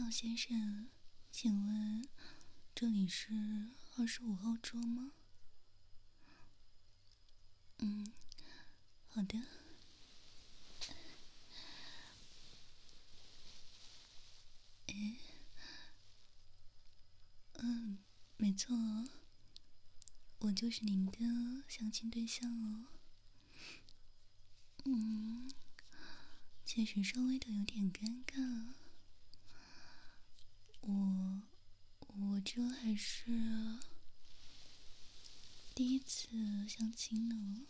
好，先生，请问这里是二十五号桌吗？嗯，好的。哎，嗯，没错，我就是您的相亲对象哦。嗯，确实稍微的有点尴尬。我，我这还是第一次相亲呢。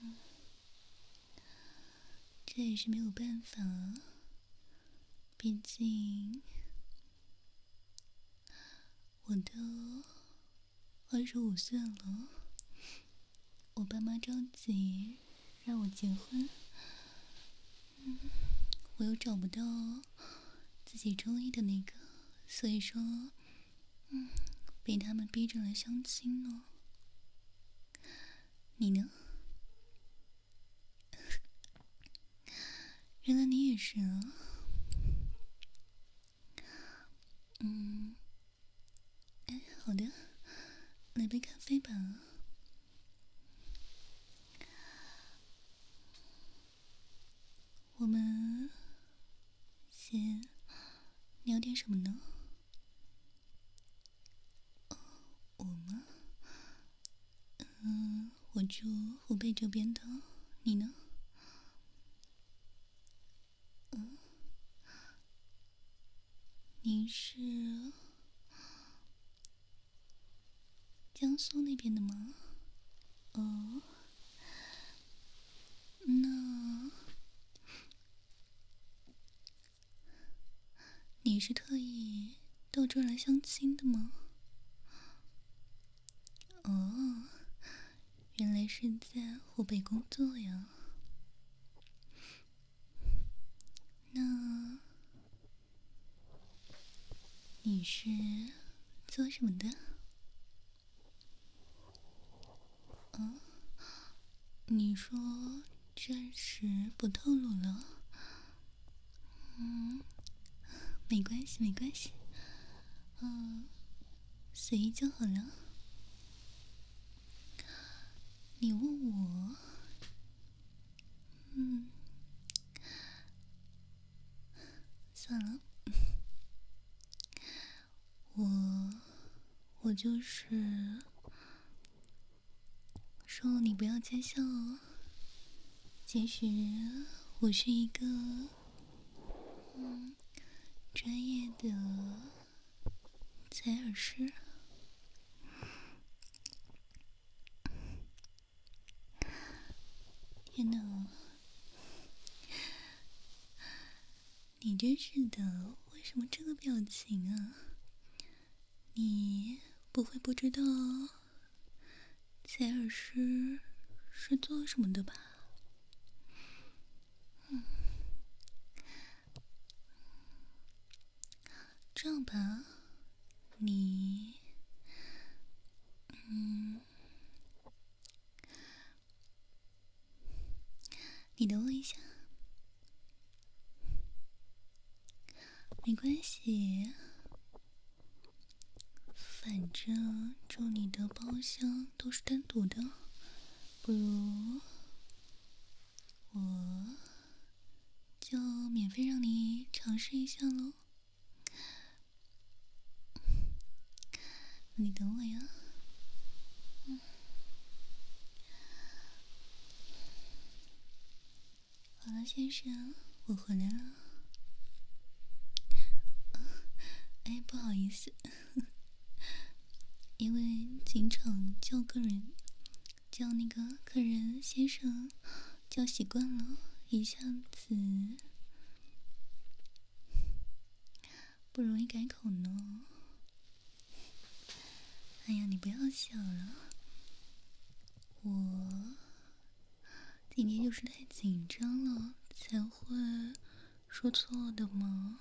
嗯，这也是没有办法，毕竟我都二十五岁了，我爸妈着急让我结婚，嗯，我又找不到。自己中意的那个，所以说，嗯，被他们逼着来相亲呢。你呢？原来你也是啊。嗯，哎，好的，来杯咖啡吧。我们先。什么呢？哦，我吗？嗯，我住湖北这边的，你呢？嗯，你是江苏那边的吗？哦，那。你是特意到这儿来相亲的吗？哦，原来是在湖北工作呀。那你是做什么的？哦，你说暂时不透露了。嗯。没关系，没关系，嗯，随意就好了。你问我，嗯，算了，我我就是说你不要见笑哦。其实我是一个，嗯。专业的采耳师，天哪！你真是的，为什么这个表情啊？你不会不知道采耳师是做什么的吧？嗯。这样吧，你，嗯，你等我一下，没关系，反正住你的包厢都是单独的，不如我就免费让你尝试一下喽。你等我呀。好了，先生，我回来了。哎，不好意思，因为经常叫客人，叫那个客人先生，叫习惯了，一下子不容易改口呢。哎呀，你不要笑了，我今天就是太紧张了才会说错的嘛。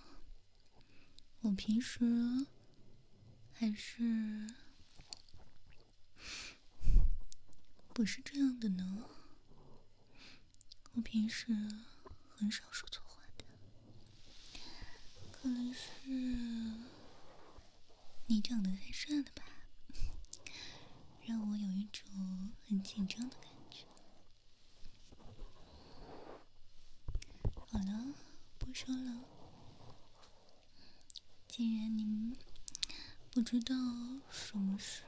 我平时还是不是这样的呢，我平时很少说错话的。可能是你长得太帅了吧，让我有一种很紧张的感觉。好了，不说了。既然你不知道什么是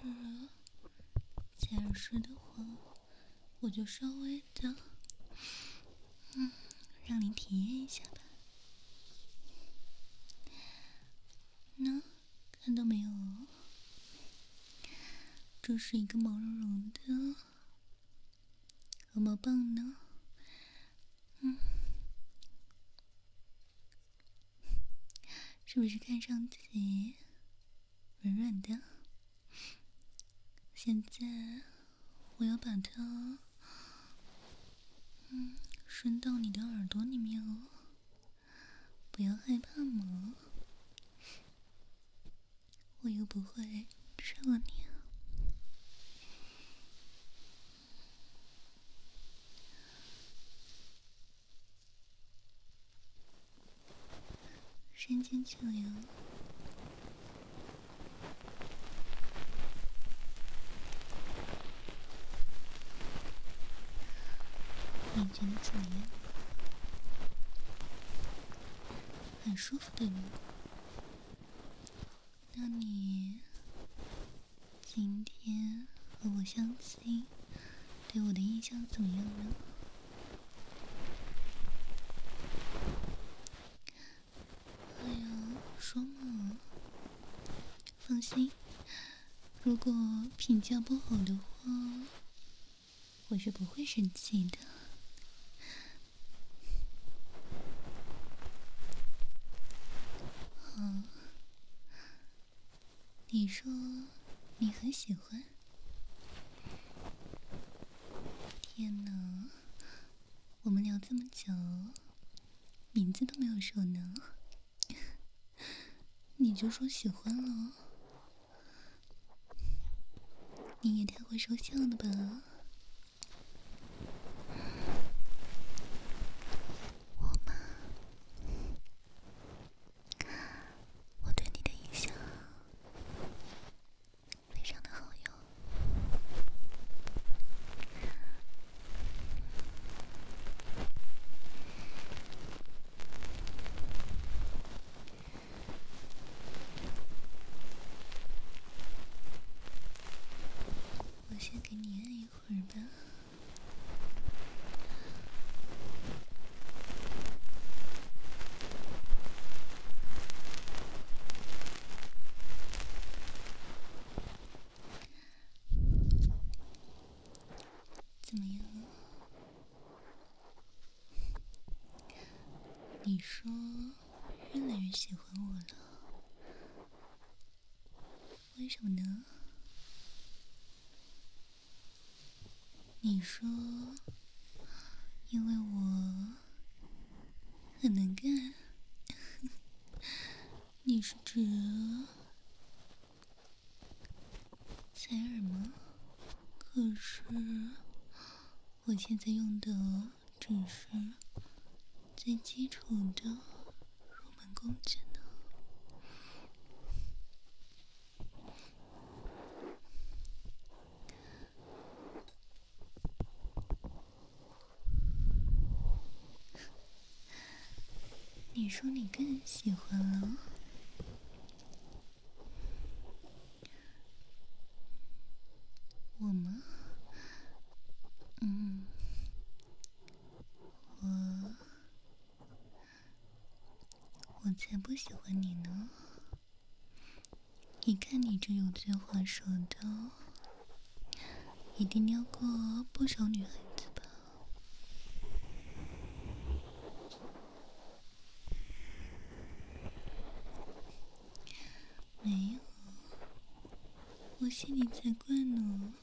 假实的话，我就稍微的，嗯，让你体验一下吧。那看到没有？这是一个毛茸茸的鹅毛棒呢。嗯，是不是看上去软软的？现在我要把它，嗯，伸到你的耳朵里面哦，不要害怕嘛。我又不会吃了你啊！伸进去了哟。你觉得怎么样？很舒服对吗？那你今天和我相亲，对我的印象怎么样呢？哎呀，说嘛，放心，如果评价不好的话，我是不会生气的。你说你很喜欢？天哪，我们聊这么久，名字都没有说呢，你就说喜欢了？你也太会说笑了吧！你说越来越喜欢我了，为什么呢？你说，因为我很能干。你是指采耳吗？可是我现在用的只是。最基础的入门工具呢？你说你更喜欢了？才不喜欢你呢！一看你这油嘴滑舌的，一定撩过不少女孩子吧？没有，我信你才怪呢！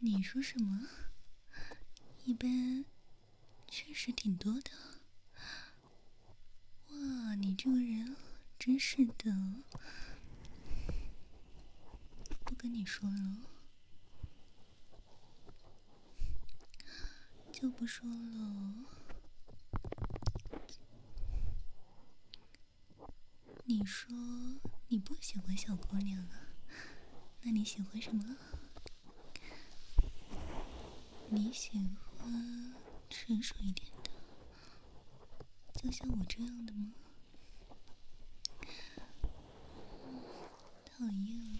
你说什么？一般确实挺多的。哇，你这个人真是的，不跟你说了，就不说了。你说你不喜欢小姑娘啊？那你喜欢什么？你喜欢成熟一点的，就像我这样的吗？讨厌了。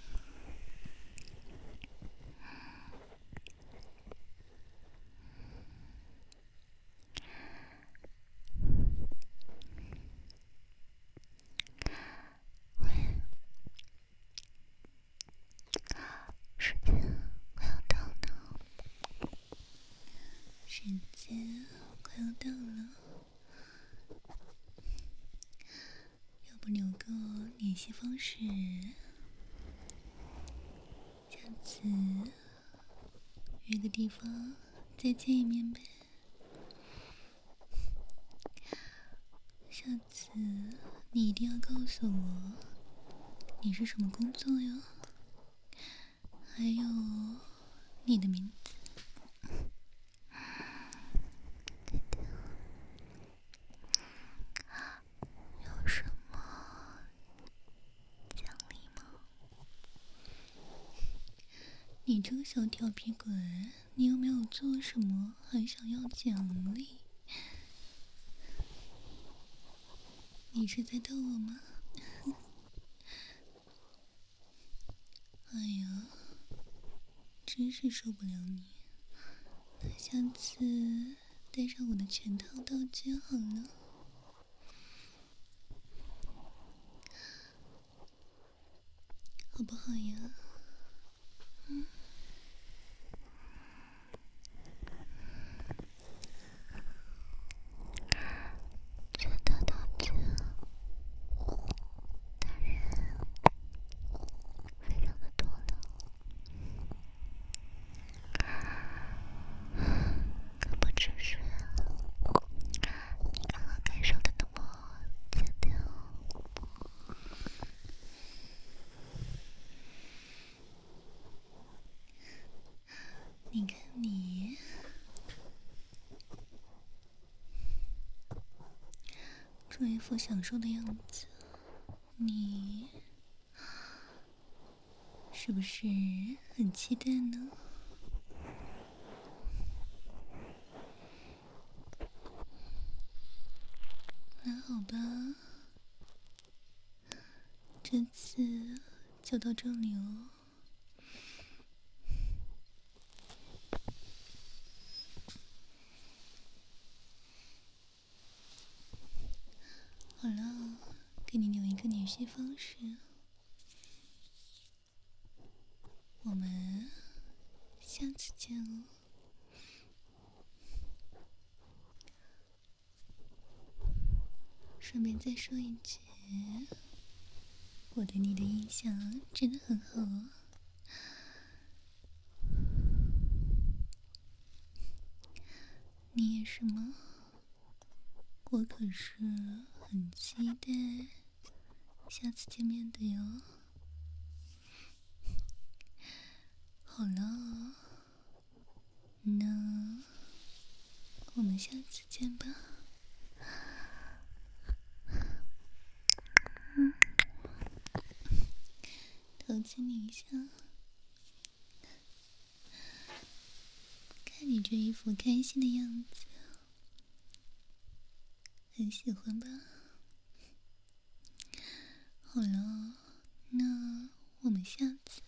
联系方式，下次约个地方再见一面呗。下次你一定要告诉我你是什么工作哟，还有你的名字。你这个小调皮鬼，你又没有做什么还想要奖励？你是在逗我吗？哎呀，真是受不了你！下次带上我的全套道具好了，好不好呀？嗯。你看你，这一副享受的样子，你是不是很期待呢？那好吧，这次就到这里哦。联系方式，我们下次见哦。顺便再说一句，我对你的印象真的很好哦。你也是吗？我可是很期待。下次见面的哟。好了，那我们下次见吧。嗯，投资你一下，看你这一副开心的样子，很喜欢吧？好了那我们下次。